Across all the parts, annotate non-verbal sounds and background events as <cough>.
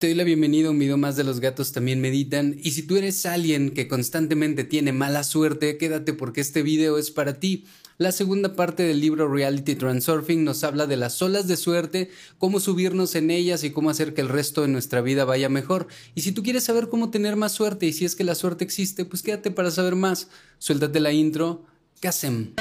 Te doy la bienvenida a un video más de Los gatos también meditan y si tú eres alguien que constantemente tiene mala suerte, quédate porque este video es para ti. La segunda parte del libro Reality Transurfing nos habla de las olas de suerte, cómo subirnos en ellas y cómo hacer que el resto de nuestra vida vaya mejor. Y si tú quieres saber cómo tener más suerte y si es que la suerte existe, pues quédate para saber más. Suéltate la intro. Casem.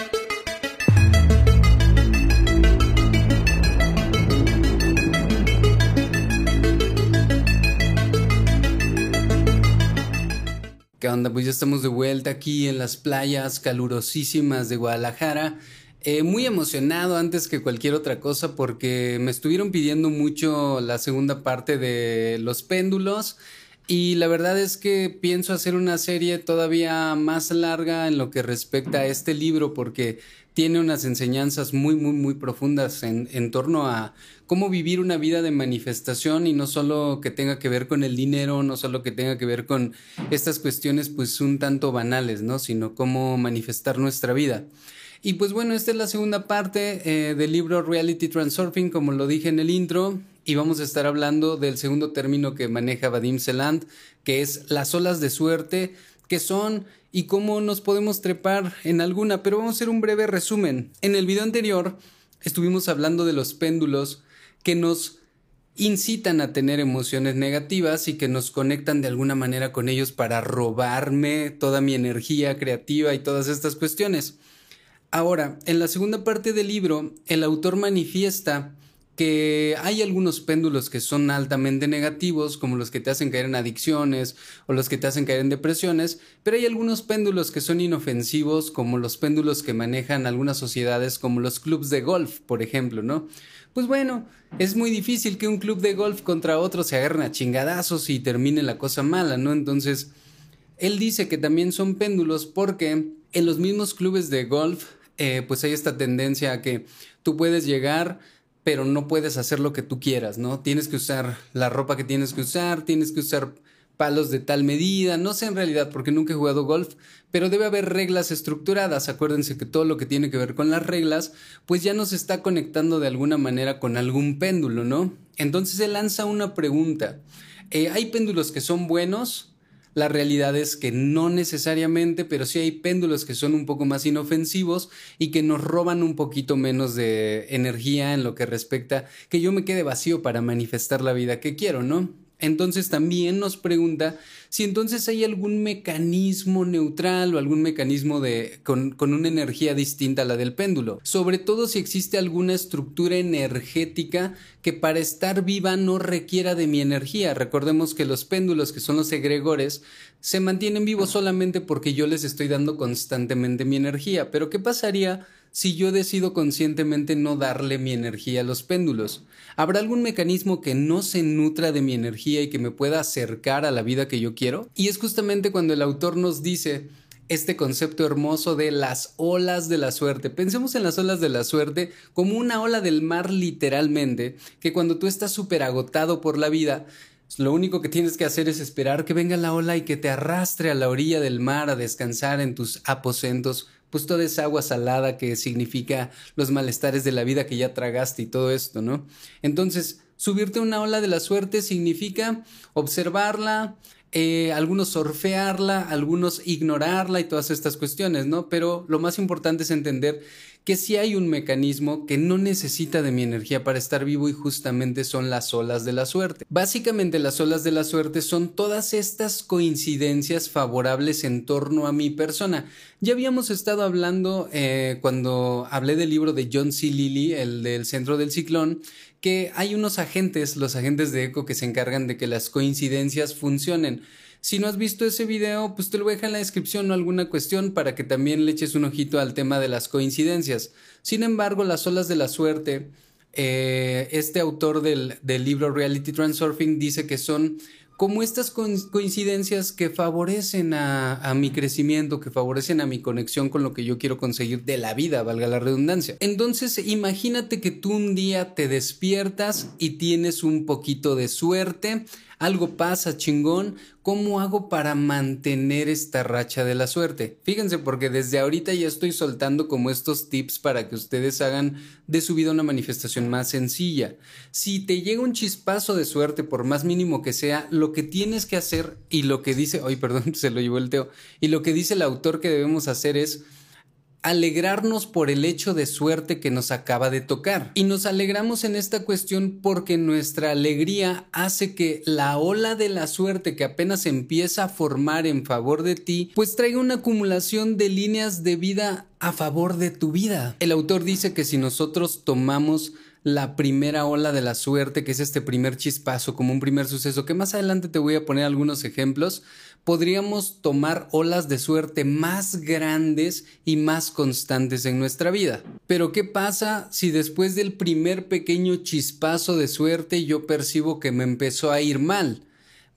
¿Qué onda? Pues ya estamos de vuelta aquí en las playas calurosísimas de Guadalajara. Eh, muy emocionado antes que cualquier otra cosa porque me estuvieron pidiendo mucho la segunda parte de los péndulos y la verdad es que pienso hacer una serie todavía más larga en lo que respecta a este libro porque tiene unas enseñanzas muy, muy, muy profundas en, en, torno a cómo vivir una vida de manifestación y no solo que tenga que ver con el dinero, no solo que tenga que ver con estas cuestiones pues un tanto banales, ¿no? Sino cómo manifestar nuestra vida. Y pues bueno, esta es la segunda parte eh, del libro Reality Transurfing, como lo dije en el intro, y vamos a estar hablando del segundo término que maneja Vadim Seland, que es las olas de suerte, qué son y cómo nos podemos trepar en alguna, pero vamos a hacer un breve resumen. En el video anterior estuvimos hablando de los péndulos que nos incitan a tener emociones negativas y que nos conectan de alguna manera con ellos para robarme toda mi energía creativa y todas estas cuestiones. Ahora, en la segunda parte del libro, el autor manifiesta que hay algunos péndulos que son altamente negativos, como los que te hacen caer en adicciones o los que te hacen caer en depresiones, pero hay algunos péndulos que son inofensivos, como los péndulos que manejan algunas sociedades, como los clubs de golf, por ejemplo, ¿no? Pues bueno, es muy difícil que un club de golf contra otro se agarren a chingadazos y termine la cosa mala, ¿no? Entonces, él dice que también son péndulos porque en los mismos clubes de golf, eh, pues hay esta tendencia a que tú puedes llegar pero no puedes hacer lo que tú quieras, ¿no? Tienes que usar la ropa que tienes que usar, tienes que usar palos de tal medida, no sé en realidad porque nunca he jugado golf, pero debe haber reglas estructuradas. Acuérdense que todo lo que tiene que ver con las reglas, pues ya nos está conectando de alguna manera con algún péndulo, ¿no? Entonces se lanza una pregunta. Eh, ¿Hay péndulos que son buenos? La realidad es que no necesariamente, pero sí hay péndulos que son un poco más inofensivos y que nos roban un poquito menos de energía en lo que respecta que yo me quede vacío para manifestar la vida que quiero, ¿no? Entonces también nos pregunta si entonces hay algún mecanismo neutral o algún mecanismo de, con, con, una energía distinta a la del péndulo. Sobre todo si existe alguna estructura energética que para estar viva no requiera de mi energía. Recordemos que los péndulos, que son los egregores, se mantienen vivos solamente porque yo les estoy dando constantemente mi energía. Pero ¿qué pasaría? Si yo decido conscientemente no darle mi energía a los péndulos? ¿Habrá algún mecanismo que no se nutra de mi energía y que me pueda acercar a la vida que yo quiero? Y es justamente cuando el autor nos dice este concepto hermoso de las olas de la suerte. Pensemos en las olas de la suerte como una ola del mar literalmente, que cuando tú estás súper agotado por la vida, lo único que tienes que hacer es esperar que venga la ola y que te arrastre a la orilla del mar a descansar en tus aposentos pues toda esa agua salada que significa los malestares de la vida que ya tragaste y todo esto, ¿no? Entonces, subirte a una ola de la suerte significa observarla, eh, algunos sorfearla, algunos ignorarla y todas estas cuestiones, ¿no? Pero lo más importante es entender que si hay un mecanismo que no necesita de mi energía para estar vivo y justamente son las olas de la suerte. Básicamente las olas de la suerte son todas estas coincidencias favorables en torno a mi persona. Ya habíamos estado hablando eh, cuando hablé del libro de John C. Lilly, el del centro del ciclón, que hay unos agentes, los agentes de eco, que se encargan de que las coincidencias funcionen. Si no has visto ese video, pues te lo voy a dejar en la descripción o alguna cuestión para que también le eches un ojito al tema de las coincidencias. Sin embargo, las olas de la suerte, eh, este autor del, del libro Reality Transurfing dice que son como estas coincidencias que favorecen a, mi crecimiento, que favorecen a mi conexión con lo que yo quiero conseguir de la vida, valga la redundancia. Entonces, imagínate que tú un día te despiertas y tienes un poquito de suerte algo pasa chingón, ¿cómo hago para mantener esta racha de la suerte? Fíjense porque desde ahorita ya estoy soltando como estos tips para que ustedes hagan de su vida una manifestación más sencilla. Si te llega un chispazo de suerte, por más mínimo que sea, lo que tienes que hacer y lo que dice, ay perdón, <laughs> se lo llevó el Teo, y lo que dice el autor que debemos hacer es alegrarnos por el hecho de suerte que nos acaba de tocar. Y nos alegramos en esta cuestión porque nuestra alegría hace que la ola de la suerte que apenas empieza a formar en favor de ti, pues traiga una acumulación de líneas de vida a favor de tu vida. El autor dice que si nosotros tomamos la primera ola de la suerte, que es este primer chispazo, como un primer suceso, que más adelante te voy a poner algunos ejemplos, podríamos tomar olas de suerte más grandes y más constantes en nuestra vida. Pero ¿qué pasa si después del primer pequeño chispazo de suerte yo percibo que me empezó a ir mal?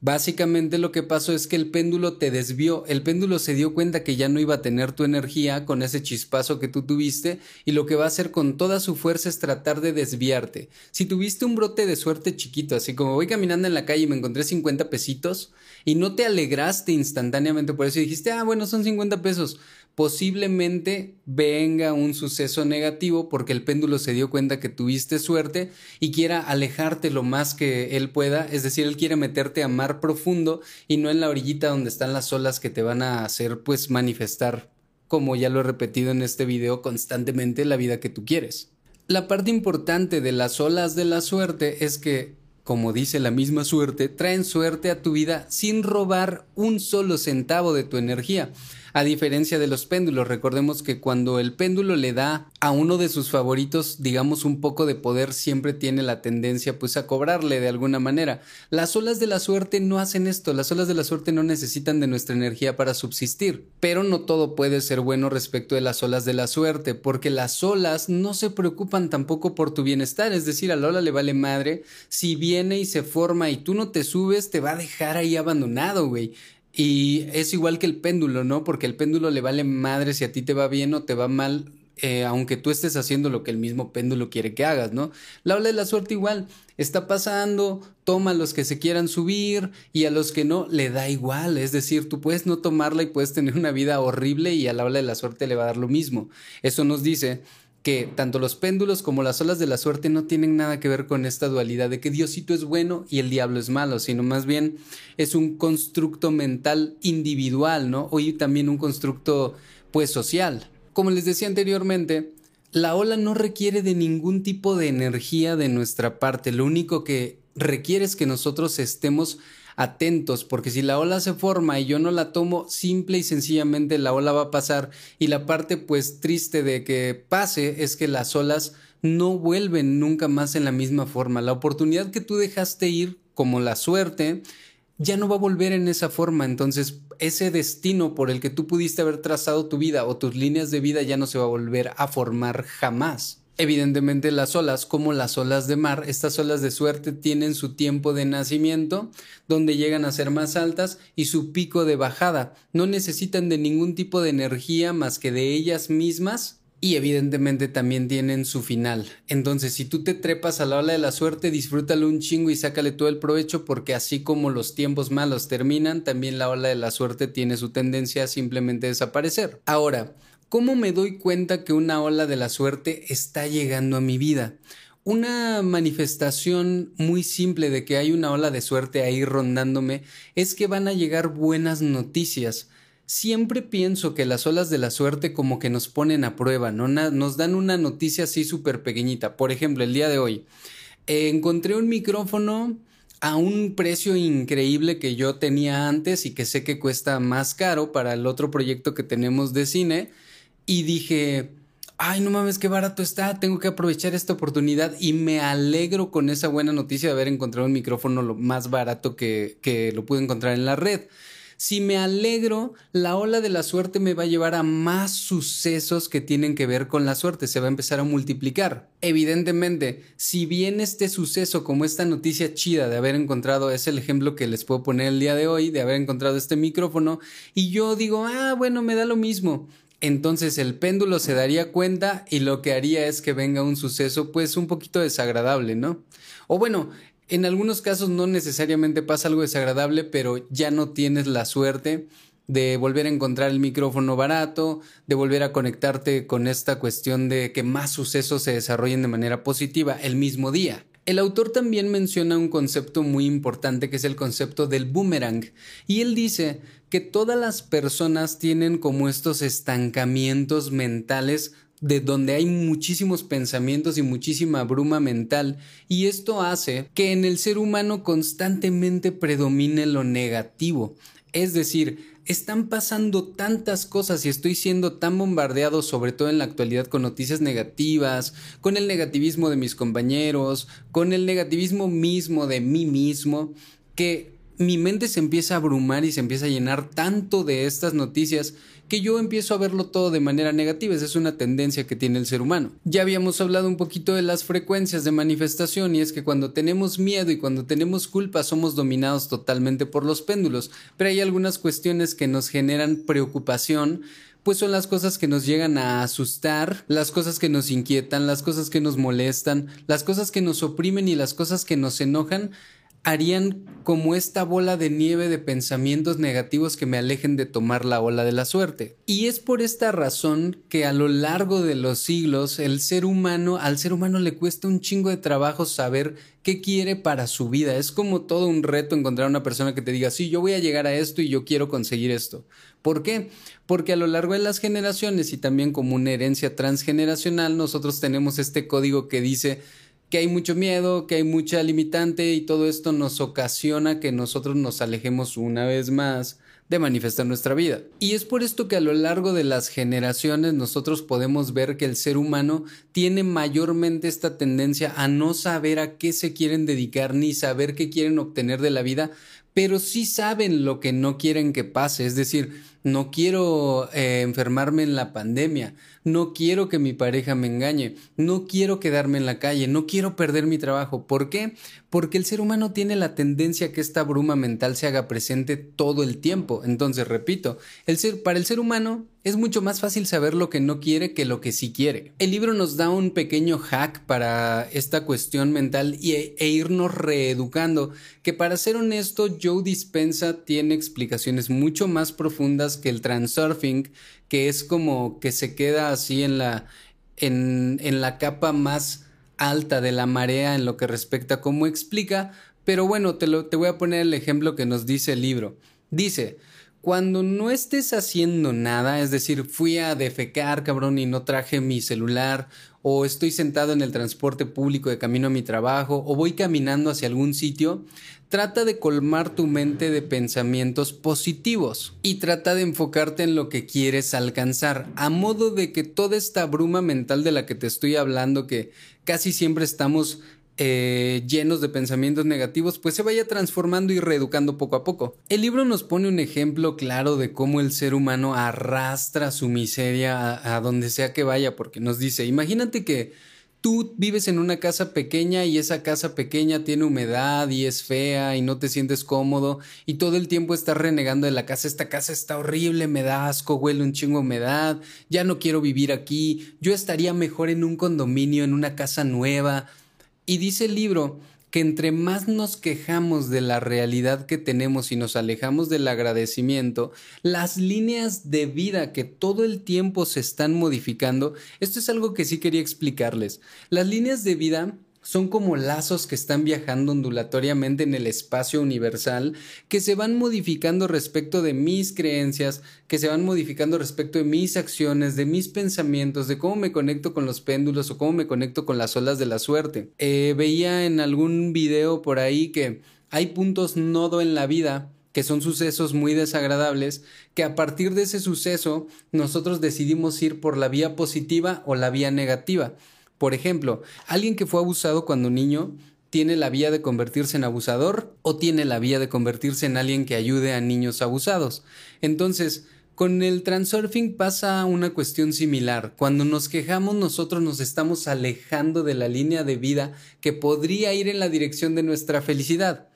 Básicamente lo que pasó es que el péndulo te desvió, el péndulo se dio cuenta que ya no iba a tener tu energía con ese chispazo que tú tuviste y lo que va a hacer con toda su fuerza es tratar de desviarte. Si tuviste un brote de suerte chiquito, así como voy caminando en la calle y me encontré 50 pesitos y no te alegraste instantáneamente por eso y dijiste, ah, bueno, son 50 pesos, posiblemente venga un suceso negativo porque el péndulo se dio cuenta que tuviste suerte y quiera alejarte lo más que él pueda, es decir, él quiere meterte a mar profundo y no en la orillita donde están las olas que te van a hacer pues manifestar, como ya lo he repetido en este video constantemente, la vida que tú quieres. La parte importante de las olas de la suerte es que como dice la misma suerte, traen suerte a tu vida sin robar un solo centavo de tu energía. A diferencia de los péndulos, recordemos que cuando el péndulo le da a uno de sus favoritos, digamos, un poco de poder, siempre tiene la tendencia pues a cobrarle de alguna manera. Las olas de la suerte no hacen esto, las olas de la suerte no necesitan de nuestra energía para subsistir. Pero no todo puede ser bueno respecto de las olas de la suerte, porque las olas no se preocupan tampoco por tu bienestar, es decir, a la ola le vale madre, si viene y se forma y tú no te subes, te va a dejar ahí abandonado, güey. Y es igual que el péndulo, ¿no? Porque el péndulo le vale madre si a ti te va bien o te va mal, eh, aunque tú estés haciendo lo que el mismo péndulo quiere que hagas, ¿no? La ola de la suerte igual, está pasando, toma a los que se quieran subir y a los que no, le da igual, es decir, tú puedes no tomarla y puedes tener una vida horrible y a la ola de la suerte le va a dar lo mismo. Eso nos dice que tanto los péndulos como las olas de la suerte no tienen nada que ver con esta dualidad de que Diosito es bueno y el diablo es malo, sino más bien es un constructo mental individual, ¿no? Hoy también un constructo pues social. Como les decía anteriormente, la ola no requiere de ningún tipo de energía de nuestra parte, lo único que requiere es que nosotros estemos atentos, porque si la ola se forma y yo no la tomo, simple y sencillamente la ola va a pasar y la parte pues triste de que pase es que las olas no vuelven nunca más en la misma forma. La oportunidad que tú dejaste ir, como la suerte, ya no va a volver en esa forma. Entonces, ese destino por el que tú pudiste haber trazado tu vida o tus líneas de vida ya no se va a volver a formar jamás. Evidentemente las olas, como las olas de mar, estas olas de suerte tienen su tiempo de nacimiento, donde llegan a ser más altas, y su pico de bajada. No necesitan de ningún tipo de energía más que de ellas mismas y evidentemente también tienen su final. Entonces, si tú te trepas a la ola de la suerte, disfrútalo un chingo y sácale todo el provecho porque así como los tiempos malos terminan, también la ola de la suerte tiene su tendencia a simplemente desaparecer. Ahora, ¿Cómo me doy cuenta que una ola de la suerte está llegando a mi vida? Una manifestación muy simple de que hay una ola de suerte ahí rondándome es que van a llegar buenas noticias. Siempre pienso que las olas de la suerte como que nos ponen a prueba, ¿no? nos dan una noticia así súper pequeñita. Por ejemplo, el día de hoy eh, encontré un micrófono a un precio increíble que yo tenía antes y que sé que cuesta más caro para el otro proyecto que tenemos de cine y dije, ay, no mames, qué barato está, tengo que aprovechar esta oportunidad y me alegro con esa buena noticia de haber encontrado un micrófono lo más barato que, que lo pude encontrar en la red. Si me alegro, la ola de la suerte me va a llevar a más sucesos que tienen que ver con la suerte, se va a empezar a multiplicar. Evidentemente, si bien este suceso como esta noticia chida de haber encontrado, es el ejemplo que les puedo poner el día de hoy, de haber encontrado este micrófono, y yo digo, ah, bueno, me da lo mismo entonces el péndulo se daría cuenta y lo que haría es que venga un suceso pues un poquito desagradable, ¿no? O bueno, En algunos casos no necesariamente pasa algo desagradable, pero ya no tienes la suerte de volver a encontrar el micrófono barato, de volver a conectarte con esta cuestión de que más sucesos se desarrollen de manera positiva el mismo día. El autor también menciona un concepto muy importante que es el concepto del boomerang y él dice que todas las personas tienen como estos estancamientos mentales de donde hay muchísimos pensamientos y muchísima bruma mental y esto hace que en el ser humano constantemente predomine lo negativo. Es decir, están pasando tantas cosas y estoy siendo tan bombardeado, sobre todo en la actualidad, con noticias negativas, con el negativismo de mis compañeros, con el negativismo mismo de mí mismo, que mi mente se empieza a abrumar y se empieza a llenar tanto de estas noticias que yo empiezo a verlo todo de manera negativa. Esa es una tendencia que tiene el ser humano. Ya habíamos hablado un poquito de las frecuencias de manifestación y es que cuando tenemos miedo y cuando tenemos culpa somos dominados totalmente por los péndulos, pero hay algunas cuestiones que nos generan preocupación pues son las cosas que nos llegan a asustar, las cosas que nos inquietan, las cosas que nos molestan, las cosas que nos oprimen y las cosas que nos enojan harían como esta bola de nieve de pensamientos negativos que me alejen de tomar la ola de la suerte. Y es por esta razón que a lo largo de los siglos el ser humano, al ser humano le cuesta un chingo de trabajo saber qué quiere para su vida. Es como todo un reto encontrar una persona que te diga, sí, yo voy a llegar a esto y yo quiero conseguir esto. ¿Por qué? Porque a lo largo de las generaciones y también como una herencia transgeneracional, nosotros tenemos este código que dice, que hay mucho miedo, que hay mucha limitante y todo esto nos ocasiona que nosotros nos alejemos una vez más de manifestar nuestra vida. Y es por esto que a lo largo de las generaciones nosotros podemos ver que el ser humano tiene mayormente esta tendencia a no saber a qué se quieren dedicar ni saber qué quieren obtener de la vida, pero sí saben lo que no quieren que pase, es decir, no quiero eh, enfermarme en la pandemia, no quiero que mi pareja me engañe, no quiero quedarme en la calle, no quiero perder mi trabajo. ¿Por qué? Porque el ser humano tiene la tendencia a que esta bruma mental se haga presente todo el tiempo. Entonces, repito, el ser, para el ser humano es mucho más fácil saber lo que no quiere que lo que sí quiere. El libro nos da un pequeño hack para esta cuestión mental y, e irnos reeducando, que para ser honesto, Joe Dispensa tiene explicaciones mucho más profundas que el transurfing, que es como que se queda así en la, en, en la capa más alta de la marea en lo que respecta a cómo explica, pero bueno, te, lo, te voy a poner el ejemplo que nos dice el libro. Dice, cuando no estés haciendo nada, es decir, fui a defecar, cabrón, y no traje mi celular, o estoy sentado en el transporte público de camino a mi trabajo, o voy caminando hacia algún sitio, trata de colmar tu mente de pensamientos positivos y trata de enfocarte en lo que quieres alcanzar, a modo de que toda esta bruma mental de la que te estoy hablando, que casi siempre estamos eh, llenos de pensamientos negativos, pues se vaya transformando y reeducando poco a poco. El libro nos pone un ejemplo claro de cómo el ser humano arrastra su miseria a donde sea que vaya, porque nos dice, imagínate que tú vives en una casa pequeña y esa casa pequeña tiene humedad y es fea y no te sientes cómodo y todo el tiempo estás renegando de la casa, esta casa está horrible, me da asco, huele un chingo humedad, ya no quiero vivir aquí, yo estaría mejor en un condominio, en una casa nueva. Y dice el libro que entre más nos quejamos de la realidad que tenemos y nos alejamos del agradecimiento, las líneas de vida que todo el tiempo se están modificando, esto es algo que sí quería explicarles. Las líneas de vida son como lazos que están viajando ondulatoriamente en el espacio universal, que se van modificando respecto de mis creencias, que se van modificando respecto de mis acciones, de mis pensamientos, de cómo me conecto con los péndulos o cómo me conecto con las olas de la suerte. Eh, veía en algún video por ahí que hay puntos nodo en la vida que son sucesos muy desagradables, que a partir de ese suceso nosotros decidimos ir por la vía positiva o la vía negativa. Por ejemplo, alguien que fue abusado cuando niño tiene la vía de convertirse en abusador o tiene la vía de convertirse en alguien que ayude a niños abusados. Entonces, con el transurfing pasa una cuestión similar. Cuando nos quejamos nosotros nos estamos alejando de la línea de vida que podría ir en la dirección de nuestra felicidad.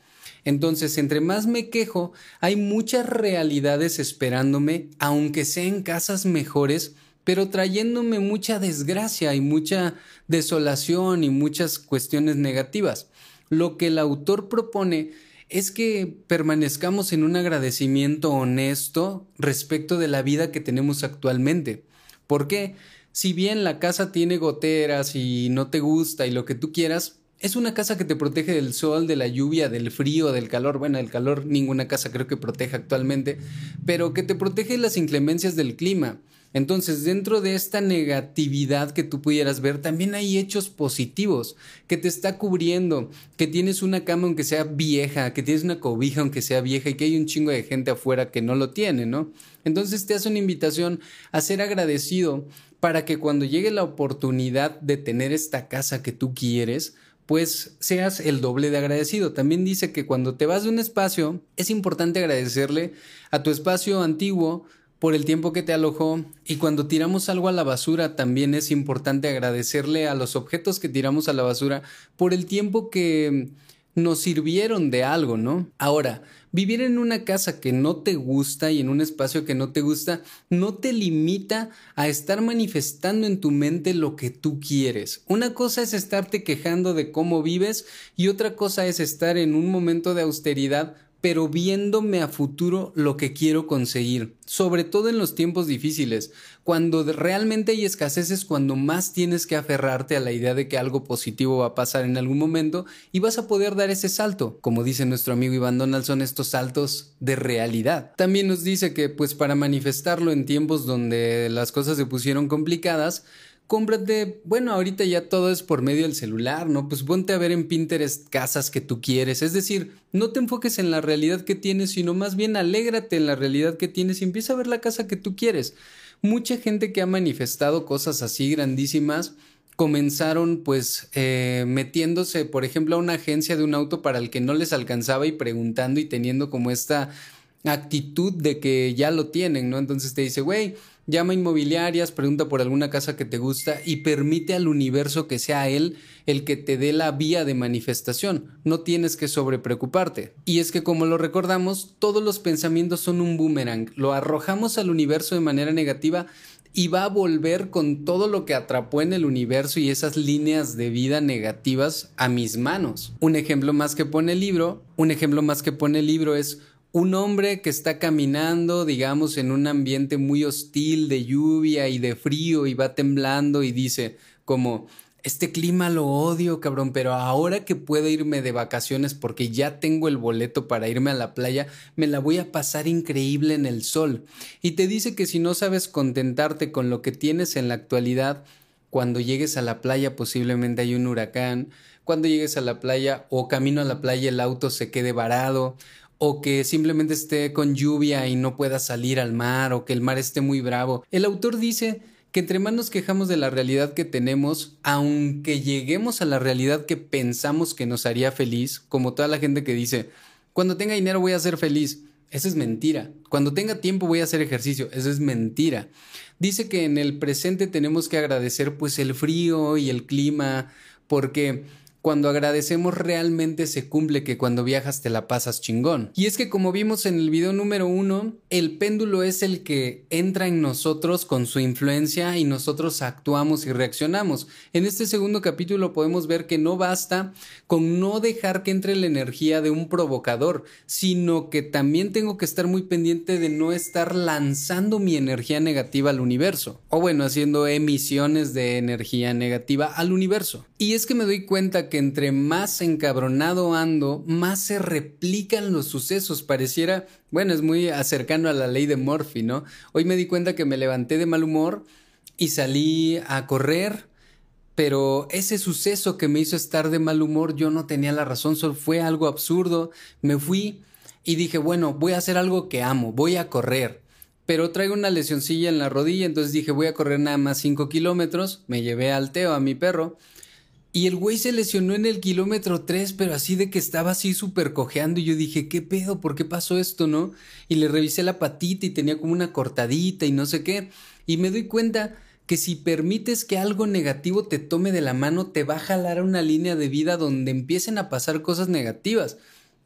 Entonces, entre más me quejo, hay muchas realidades esperándome, aunque sean casas mejores, pero trayéndome mucha desgracia y mucha desolación y muchas cuestiones negativas. lo que el autor propone es que permanezcamos en un agradecimiento honesto respecto de la vida que tenemos actualmente. ¿Por qué? Si bien la casa tiene goteras y no te gusta y lo que tú quieras, es una casa que te protege del sol, de la lluvia, del frío, del calor. Bueno, el calor ninguna casa creo que protege actualmente, pero que te protege las inclemencias del clima. Entonces, dentro de esta negatividad que tú pudieras ver, también hay hechos positivos, que te está cubriendo, que tienes una cama aunque sea vieja, que tienes una cobija aunque sea vieja y que hay un chingo de gente afuera que no lo tiene, ¿no? Entonces te hace una invitación a ser agradecido para que cuando llegue la oportunidad de tener esta casa que tú quieres, pues seas el doble de agradecido. También dice que cuando te vas de un espacio, es importante agradecerle a tu espacio antiguo por el tiempo que te alojó y cuando tiramos algo a la basura también es importante agradecerle a los objetos que tiramos a la basura por el tiempo que nos sirvieron de algo, ¿no? Ahora, vivir en una casa que no te gusta y en un espacio que no te gusta no te limita a estar manifestando en tu mente lo que tú quieres. Una cosa es estarte quejando de cómo vives y otra cosa es estar en un momento de austeridad pero viéndome a futuro lo que quiero conseguir, sobre todo en los tiempos difíciles, cuando realmente hay escasez es cuando más tienes que aferrarte a la idea de que algo positivo va a pasar en algún momento y vas a poder dar ese salto, como dice nuestro amigo Iván Donaldson, estos saltos de realidad. También nos dice que pues para manifestarlo en tiempos donde las cosas se pusieron complicadas, cómprate, bueno, ahorita ya todo es por medio del celular, ¿no? Pues ponte a ver en Pinterest casas que tú quieres, es decir, no te enfoques en la realidad que tienes, sino más bien alégrate en la realidad que tienes y empieza a ver la casa que tú quieres. Mucha gente que ha manifestado cosas así grandísimas comenzaron pues eh, metiéndose, por ejemplo, a una agencia de un auto para el que no les alcanzaba y preguntando y teniendo como esta actitud de que ya lo tienen, ¿no? Entonces te dice, güey, llama inmobiliarias, pregunta por alguna casa que te gusta y permite al universo que sea él el que te dé la vía de manifestación. No tienes que sobrepreocuparte. Y es que como lo recordamos, todos los pensamientos son un boomerang. Lo arrojamos al universo de manera negativa y va a volver con todo lo que atrapó en el universo y esas líneas de vida negativas a mis manos. Un ejemplo más que pone el libro, un ejemplo más que pone el libro es un hombre que está caminando, digamos, en un ambiente muy hostil de lluvia y de frío y va temblando y dice como, este clima lo odio, cabrón, pero ahora que puedo irme de vacaciones porque ya tengo el boleto para irme a la playa, me la voy a pasar increíble en el sol. Y te dice que si no sabes contentarte con lo que tienes en la actualidad, cuando llegues a la playa posiblemente hay un huracán, cuando llegues a la playa o camino a la playa el auto se quede varado, o que simplemente esté con lluvia y no pueda salir al mar o que el mar esté muy bravo. El autor dice que entre más nos quejamos de la realidad que tenemos, aunque lleguemos a la realidad que pensamos que nos haría feliz, como toda la gente que dice, cuando tenga dinero voy a ser feliz, eso es mentira. Cuando tenga tiempo voy a hacer ejercicio, eso es mentira. Dice que en el presente tenemos que agradecer pues el frío y el clima, porque cuando agradecemos realmente se cumple que cuando viajas te la pasas chingón. Y es que como vimos en el video número uno, el péndulo es el que entra en nosotros con su influencia y nosotros actuamos y reaccionamos. En este segundo capítulo podemos ver que no basta con no dejar que entre la energía de un provocador, sino que también tengo que estar muy pendiente de no estar lanzando mi energía negativa al universo. O bueno, haciendo emisiones de energía negativa al universo. Y es que me doy cuenta que entre más encabronado ando, más se replican los sucesos. Pareciera, bueno, es muy cercano a la ley de Murphy, ¿no? Hoy me di cuenta que me levanté de mal humor y salí a correr, pero ese suceso que me hizo estar de mal humor, yo no tenía la razón, solo fue algo absurdo. Me fui y dije, bueno, voy a hacer algo que amo, voy a correr. Pero traigo una lesioncilla en la rodilla, entonces dije, voy a correr nada más 5 kilómetros. Me llevé al Teo, a mi perro, y el güey se lesionó en el kilómetro 3, pero así de que estaba así súper cojeando. Y yo dije, ¿qué pedo? ¿Por qué pasó esto, no? Y le revisé la patita y tenía como una cortadita y no sé qué. Y me doy cuenta que si permites que algo negativo te tome de la mano, te va a jalar a una línea de vida donde empiecen a pasar cosas negativas.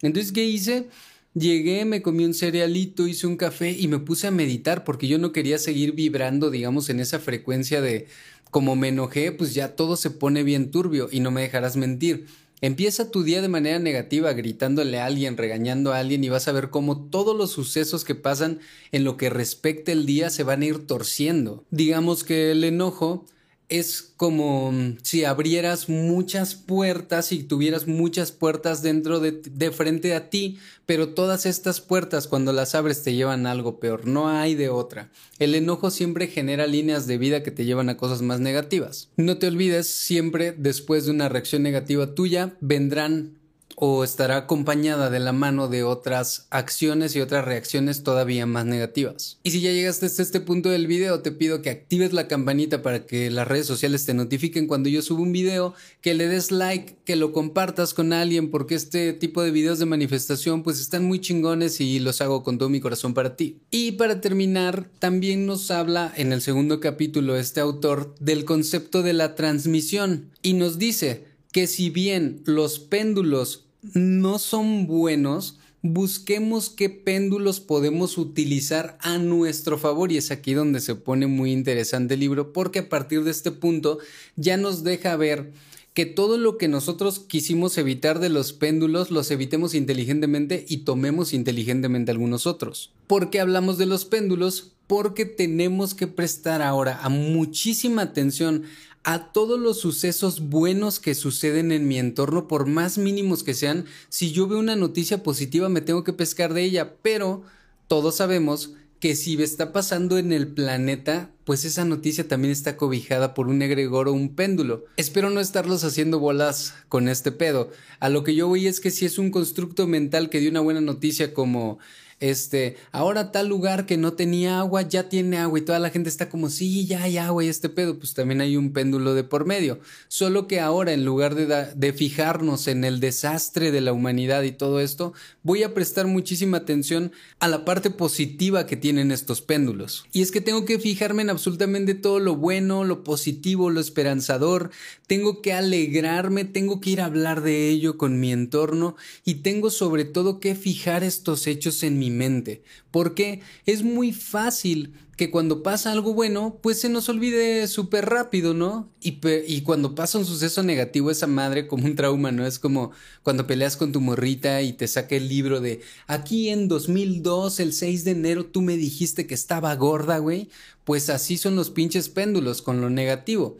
Entonces, ¿qué hice? Llegué, me comí un cerealito, hice un café y me puse a meditar porque yo no quería seguir vibrando, digamos, en esa frecuencia de como me enojé, pues ya todo se pone bien turbio y no me dejarás mentir. Empieza tu día de manera negativa, gritándole a alguien, regañando a alguien y vas a ver cómo todos los sucesos que pasan en lo que respecta el día se van a ir torciendo. Digamos que el enojo es como mm, si abrieras muchas puertas y tuvieras muchas puertas dentro de, de, frente a ti, pero todas estas puertas cuando las abres te llevan a algo peor, no hay de otra. El enojo siempre genera líneas de vida que te llevan a cosas más negativas. No te olvides, siempre después de una reacción negativa tuya vendrán o estará acompañada de la mano de otras acciones y otras reacciones todavía más negativas. Y si ya llegaste hasta este punto del video, te pido que actives la campanita para que las redes sociales te notifiquen cuando yo subo un video, que le des like, que lo compartas con alguien, porque este tipo de videos de manifestación pues están muy chingones y los hago con todo mi corazón para ti. Y para terminar, también nos habla en el segundo capítulo este autor del concepto de la transmisión y nos dice que si bien los péndulos no son buenos, busquemos qué péndulos podemos utilizar a nuestro favor y es aquí donde se pone muy interesante el libro porque a partir de este punto ya nos deja ver que todo lo que nosotros quisimos evitar de los péndulos los evitemos inteligentemente y tomemos inteligentemente algunos otros. ¿Por qué hablamos de los péndulos? Porque tenemos que prestar ahora a muchísima atención a todos los sucesos buenos que suceden en mi entorno, por más mínimos que sean. Si yo veo una noticia positiva, me tengo que pescar de ella, pero todos sabemos que si está pasando en el planeta, pues esa noticia también está cobijada por un egregor o un péndulo. Espero no estarlos haciendo bolas con este pedo. A lo que yo voy es que si es un constructo mental que dio una buena noticia como este, ahora tal lugar que no tenía agua ya tiene agua y toda la gente está como, sí, ya hay agua y este pedo, pues también hay un péndulo de por medio. Solo que ahora en lugar de, de fijarnos en el desastre de la humanidad y todo esto, voy a prestar muchísima atención a la parte positiva que tienen estos péndulos. Y es que tengo que fijarme en absolutamente todo lo bueno, lo positivo, lo esperanzador, tengo que alegrarme, tengo que ir a hablar de ello con mi entorno y tengo sobre todo que fijar estos hechos en mi mente, porque es muy fácil que cuando pasa algo bueno, pues se nos olvide súper rápido, ¿no? Y, y, cuando pasa un suceso negativo, esa madre como un trauma, ¿no? Es como cuando peleas con tu morrita y te saca el libro de aquí en 2002, el 6 de enero, tú me dijiste que estaba gorda, güey. Pues así son los pinches péndulos con lo negativo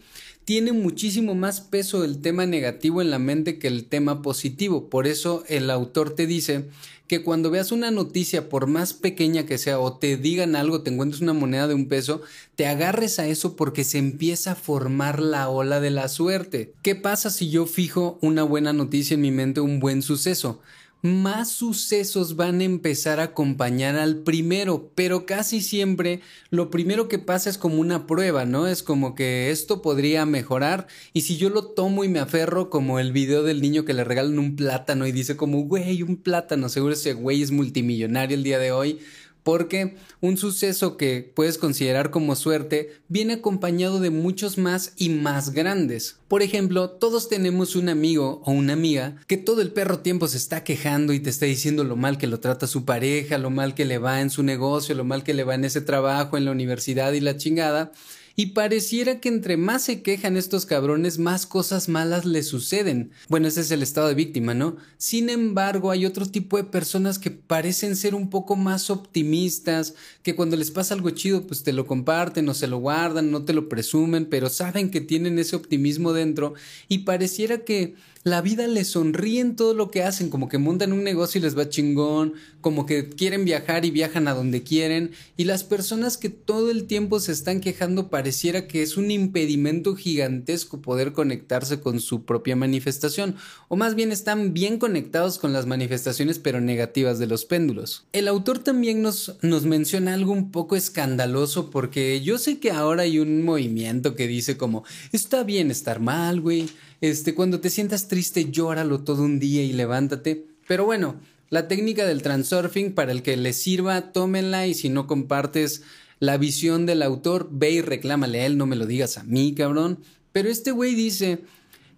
tiene muchísimo más peso el tema negativo en la mente que el tema positivo. Por eso el autor te dice que cuando veas una noticia, por más pequeña que sea, o te digan algo, te encuentres una moneda de un peso, te agarres a eso porque se empieza a formar la ola de la suerte. ¿Qué pasa si yo fijo una buena noticia en mi mente, un buen suceso? Más sucesos van a empezar a acompañar al primero, pero casi siempre lo primero que pasa es como una prueba, ¿no? Es como que esto podría mejorar y si yo lo tomo y me aferro como el video del niño que le regalan un plátano y dice como, güey, un plátano, seguro ese güey es multimillonario el día de hoy, porque un suceso que puedes considerar como suerte viene acompañado de muchos más y más grandes. Por ejemplo, todos tenemos un amigo o una amiga que todo el perro tiempo se está quejando y te está diciendo lo mal que lo trata su pareja, lo mal que le va en su negocio, lo mal que le va en ese trabajo, en la universidad y la chingada. Y pareciera que entre más se quejan estos cabrones, más cosas malas les suceden. Bueno, ese es el estado de víctima, ¿no? Sin embargo, hay otro tipo de personas que parecen ser un poco más optimistas, que cuando les pasa algo chido, pues te lo comparten o se lo guardan, no te lo presumen, pero saben que tienen ese optimismo dentro y pareciera que la vida les sonríe en todo lo que hacen, como que montan un negocio y les va chingón, como que quieren viajar y viajan a donde quieren, y las personas que todo el tiempo se están quejando pareciera que es un impedimento gigantesco poder conectarse con su propia manifestación, o más bien están bien conectados con las manifestaciones pero negativas de los péndulos. El autor también nos, nos menciona algo un poco escandaloso porque yo sé que ahora hay un movimiento que dice como, está bien estar mal, güey este, cuando te sientas triste, llóralo todo un día y levántate. Pero bueno, la técnica del transurfing, para el que le sirva, tómenla y si no compartes la visión del autor, ve y reclámale a él, no me lo digas a mí, cabrón. Pero este güey dice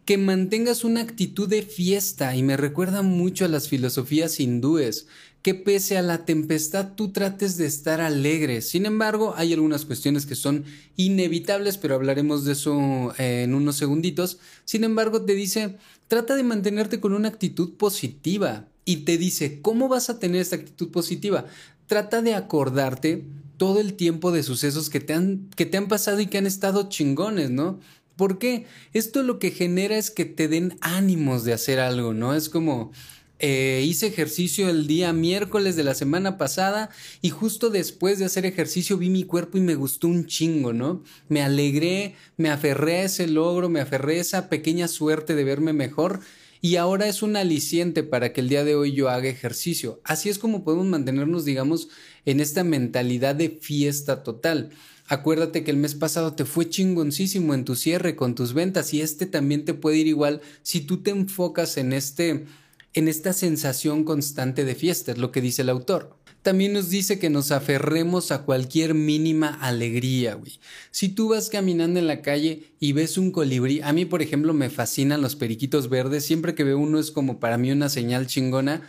que mantengas una actitud de fiesta y me recuerda mucho a las filosofías hindúes, que pese a la tempestad tú trates de estar alegre. Sin embargo, hay algunas cuestiones que son inevitables, pero hablaremos de eso eh, en unos segunditos. Sin embargo, te dice, trata de mantenerte con una actitud positiva. Y te dice, ¿cómo vas a tener esta actitud positiva? Trata de acordarte todo el tiempo de sucesos que te han, que te han pasado y que han estado chingones, ¿no? ¿Por qué? Esto lo que genera es que te den ánimos de hacer algo, ¿no? Es como, eh, hice ejercicio el día miércoles de la semana pasada y justo después de hacer ejercicio vi mi cuerpo y me gustó un chingo, ¿no? Me alegré, me aferré a ese logro, me aferré a esa pequeña suerte de verme mejor y ahora es un aliciente para que el día de hoy yo haga ejercicio. Así es como podemos mantenernos, digamos, en esta mentalidad de fiesta total. Acuérdate que el mes pasado te fue chingoncísimo en tu cierre con tus ventas y este también te puede ir igual si tú te enfocas en este en esta sensación constante de fiesta, es lo que dice el autor. También nos dice que nos aferremos a cualquier mínima alegría, güey. Si tú vas caminando en la calle y ves un colibrí, a mí por ejemplo me fascinan los periquitos verdes, siempre que veo uno es como para mí una señal chingona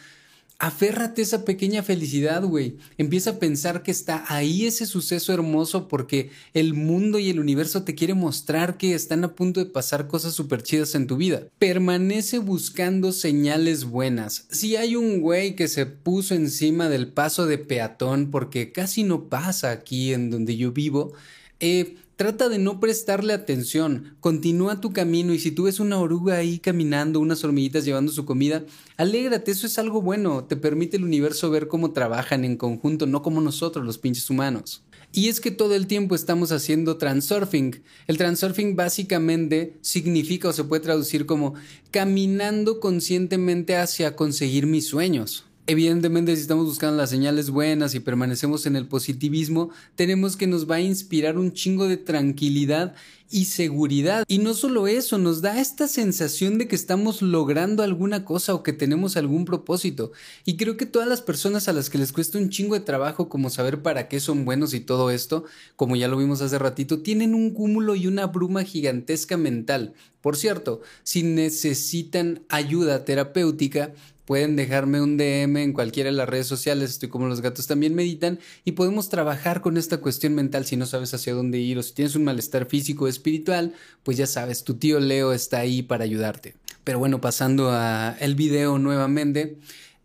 aférrate a esa pequeña felicidad, güey. Empieza a pensar que está ahí ese suceso hermoso porque el mundo y el universo te quiere mostrar que están a punto de pasar cosas súper chidas en tu vida. Permanece buscando señales buenas. Si hay un güey que se puso encima del paso de peatón porque casi no pasa aquí en donde yo vivo, eh, Trata de no prestarle atención, continúa tu camino y si tú ves una oruga ahí caminando, unas hormiguitas llevando su comida, alégrate, eso es algo bueno, te permite el universo ver cómo trabajan en conjunto, no como nosotros los pinches humanos. Y es que todo el tiempo estamos haciendo transurfing. El transurfing básicamente significa o se puede traducir como caminando conscientemente hacia conseguir mis sueños. Evidentemente, si estamos buscando las señales buenas y permanecemos en el positivismo, tenemos que nos va a inspirar un chingo de tranquilidad y seguridad. Y no solo eso, nos da esta sensación de que estamos logrando alguna cosa o que tenemos algún propósito. Y creo que todas las personas a las que les cuesta un chingo de trabajo como saber para qué son buenos y todo esto, como ya lo vimos hace ratito, tienen un cúmulo y una bruma gigantesca mental. Por cierto, si necesitan ayuda terapéutica, Pueden dejarme un DM en cualquiera de las redes sociales, estoy como los gatos también meditan y podemos trabajar con esta cuestión mental si no sabes hacia dónde ir o si tienes un malestar físico o espiritual, pues ya sabes, tu tío Leo está ahí para ayudarte. Pero bueno, pasando a el video nuevamente,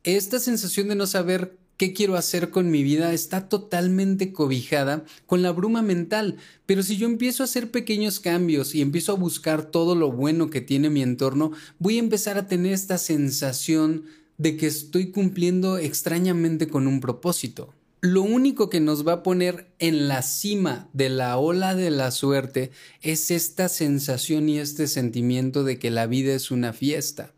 esta sensación de no saber qué quiero hacer con mi vida está totalmente cobijada con la bruma mental. Pero si yo empiezo a hacer pequeños cambios y empiezo a buscar todo lo bueno que tiene mi entorno, voy a empezar a tener esta sensación de que estoy cumpliendo extrañamente con un propósito. Lo único que nos va a poner en la cima de la ola de la suerte es esta sensación y este sentimiento de que la vida es una fiesta.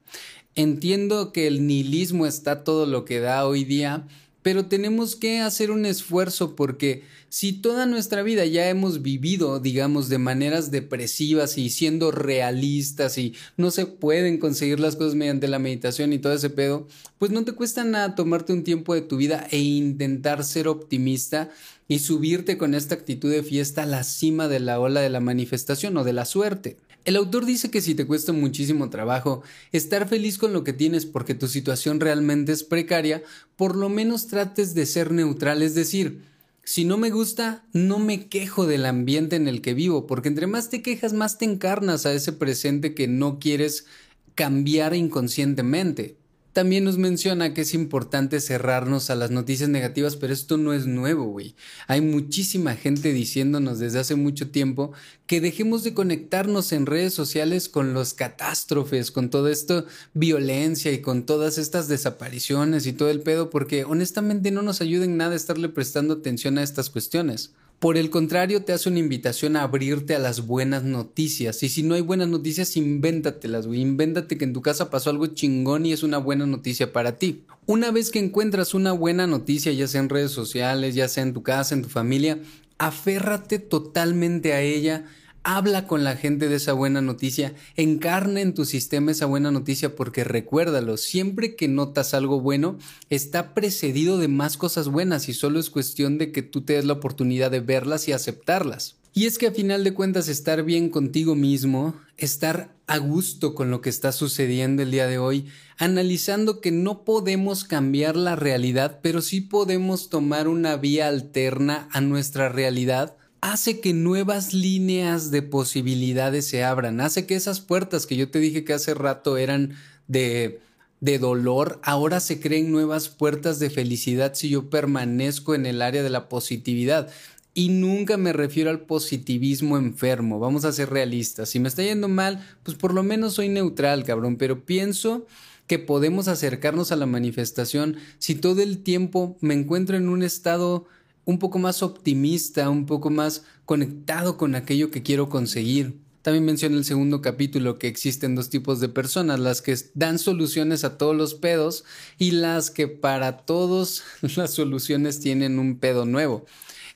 Entiendo que el nihilismo está todo lo que da hoy día, pero tenemos que hacer un esfuerzo porque si toda nuestra vida ya hemos vivido, digamos, de maneras depresivas y siendo realistas y no se pueden conseguir las cosas mediante la meditación y todo ese pedo, pues no te cuesta nada tomarte un tiempo de tu vida e intentar ser optimista y subirte con esta actitud de fiesta a la cima de la ola de la manifestación o de la suerte. El autor dice que si te cuesta muchísimo trabajo estar feliz con lo que tienes porque tu situación realmente es precaria, por lo menos trates de ser neutral, es decir, si no me gusta, no me quejo del ambiente en el que vivo, porque entre más te quejas, más te encarnas a ese presente que no quieres cambiar inconscientemente. También nos menciona que es importante cerrarnos a las noticias negativas, pero esto no es nuevo, güey. Hay muchísima gente diciéndonos desde hace mucho tiempo que dejemos de conectarnos en redes sociales con los catástrofes, con toda esta violencia y con todas estas desapariciones y todo el pedo, porque honestamente no nos ayuda en nada estarle prestando atención a estas cuestiones. Por el contrario, te hace una invitación a abrirte a las buenas noticias. Y si no hay buenas noticias, invéntatelas, güey. Invéntate que en tu casa pasó algo chingón y es una buena noticia para ti. Una vez que encuentras una buena noticia, ya sea en redes sociales, ya sea en tu casa, en tu familia, aférrate totalmente a ella Habla con la gente de esa buena noticia, encarna en tu sistema esa buena noticia porque recuérdalo, siempre que notas algo bueno, está precedido de más cosas buenas y solo es cuestión de que tú te des la oportunidad de verlas y aceptarlas. Y es que a final de cuentas estar bien contigo mismo, estar a gusto con lo que está sucediendo el día de hoy, analizando que no podemos cambiar la realidad, pero sí podemos tomar una vía alterna a nuestra realidad, hace que nuevas líneas de posibilidades se abran, hace que esas puertas que yo te dije que hace rato eran de de dolor, ahora se creen nuevas puertas de felicidad si yo permanezco en el área de la positividad. Y nunca me refiero al positivismo enfermo, vamos a ser realistas. Si me está yendo mal, pues por lo menos soy neutral, cabrón, pero pienso que podemos acercarnos a la manifestación si todo el tiempo me encuentro en un estado un poco más optimista, un poco más conectado con aquello que quiero conseguir. También menciona el segundo capítulo que existen dos tipos de personas, las que dan soluciones a todos los pedos y las que para todos <laughs> las soluciones tienen un pedo nuevo.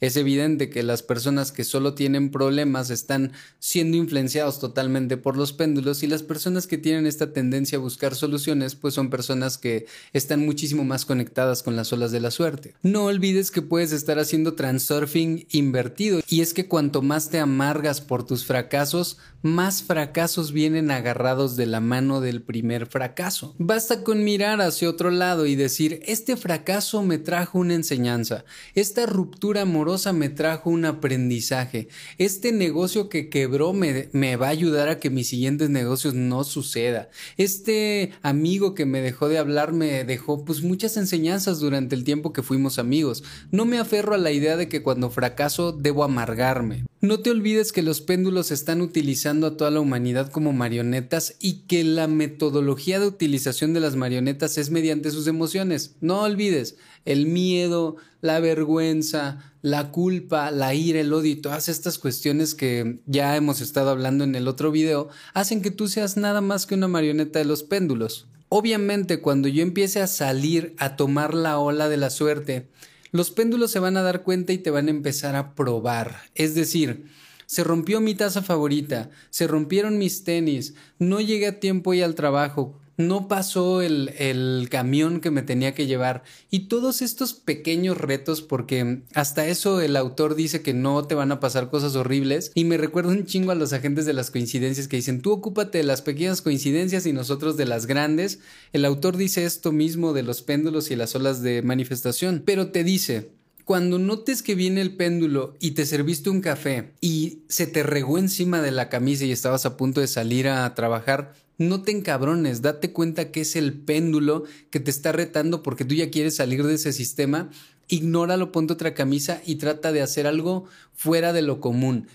Es evidente que las personas que solo tienen problemas están siendo influenciados totalmente por los péndulos y las personas que tienen esta tendencia a buscar soluciones pues son personas que están muchísimo más conectadas con las olas de la suerte. No olvides que puedes estar haciendo transurfing invertido y es que cuanto más te amargas por tus fracasos, más fracasos vienen agarrados de la mano del primer fracaso. Basta con mirar hacia otro lado y decir, este fracaso me trajo una enseñanza, esta ruptura amorosa me trajo un aprendizaje, este negocio que quebró me, va a ayudar a que mis siguientes negocios no suceda, este amigo que me dejó de hablar me dejó pues muchas enseñanzas durante el tiempo que fuimos amigos. No me aferro a la idea de que cuando fracaso debo amargarme. No te olvides que los péndulos están utilizando a toda la humanidad como marionetas y que la metodología de utilización de las marionetas es mediante sus emociones. No olvides, el miedo, la vergüenza, la culpa, la ira, el odio y todas estas cuestiones que ya hemos estado hablando en el otro video hacen que tú seas nada más que una marioneta de los péndulos. Obviamente cuando yo empiece a salir a tomar la ola de la suerte, los péndulos se van a dar cuenta y te van a empezar a probar. Es decir, se rompió mi taza favorita, se rompieron mis tenis, no llegué a tiempo y al trabajo, no pasó el, el, camión que me tenía que llevar. Y todos estos pequeños retos porque hasta eso el autor dice que no te van a pasar cosas horribles. Y me recuerda un chingo a los agentes de las coincidencias que dicen tú ocúpate de las pequeñas coincidencias y nosotros de las grandes. El autor dice esto mismo de los péndulos y las olas de manifestación pero te dice cuando notes que viene el péndulo y te serviste un café y se te regó encima de la camisa y estabas a punto de salir a trabajar, no te encabrones, date cuenta que es el péndulo que te está retando porque tú ya quieres salir de ese sistema. Ignóralo, ponte otra camisa y trata de hacer algo fuera de lo común.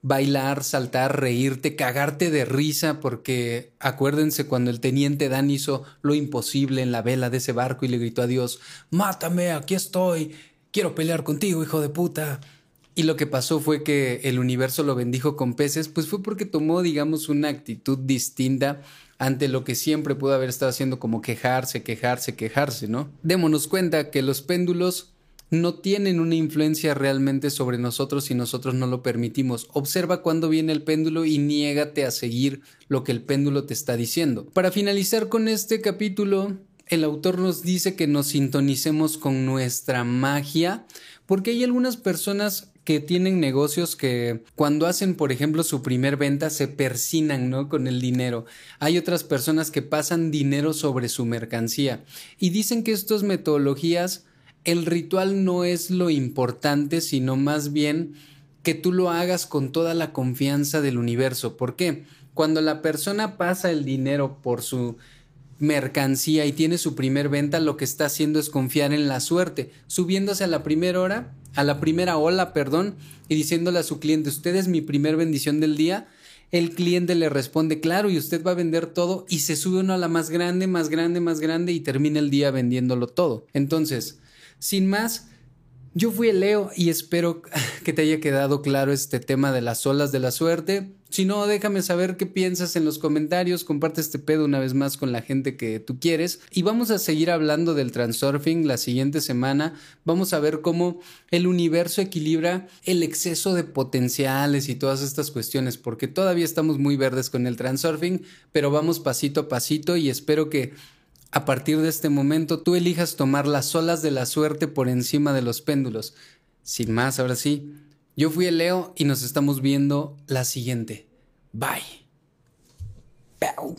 Bailar, saltar, reírte, cagarte de risa, porque acuérdense cuando el teniente Dan hizo lo imposible en la vela de ese barco y le gritó a Dios: Mátame, aquí estoy, quiero pelear contigo, hijo de puta. Y lo que pasó fue que el universo lo bendijo con peces, pues fue porque tomó, digamos, una actitud distinta ante lo que siempre pudo haber estado haciendo como quejarse, quejarse, quejarse, ¿no? Démonos cuenta que los péndulos no tienen una influencia realmente sobre nosotros si nosotros no lo permitimos. Observa cuando viene el péndulo y niégate a seguir lo que el péndulo te está diciendo. Para finalizar con este capítulo, el autor nos dice que nos sintonicemos con nuestra magia, porque hay algunas personas que tienen negocios que cuando hacen, por ejemplo, su primer venta se persinan, ¿no? Con el dinero. Hay otras personas que pasan dinero sobre su mercancía y dicen que estas metodologías, el ritual no es lo importante, sino más bien que tú lo hagas con toda la confianza del universo. ¿Por qué? Cuando la persona pasa el dinero por su mercancía y tiene su primer venta, lo que está haciendo es confiar en la suerte, subiéndose a la primera hora, a la primera ola, perdón, y diciéndole a su cliente, usted es mi primer bendición del día. El cliente le responde, claro, y usted va a vender todo, y se sube uno a la más grande, más grande, más grande, y termina el día vendiéndolo todo. Entonces, sin más, yo fui el Leo y espero <laughs> que te haya quedado claro este tema de las olas de la suerte. Si no, déjame saber qué piensas en los comentarios, comparte este pedo una vez más con la gente que tú quieres y vamos a seguir hablando del transurfing la siguiente semana. Vamos a ver cómo el universo equilibra el exceso de potenciales y todas estas cuestiones, porque todavía estamos muy verdes con el transurfing, pero vamos pasito a pasito y espero que a partir de este momento tú elijas tomar las olas de la suerte por encima de los péndulos. Sin más, ahora sí, Yo fui el Leo y nos estamos viendo la siguiente. Bye. Pow.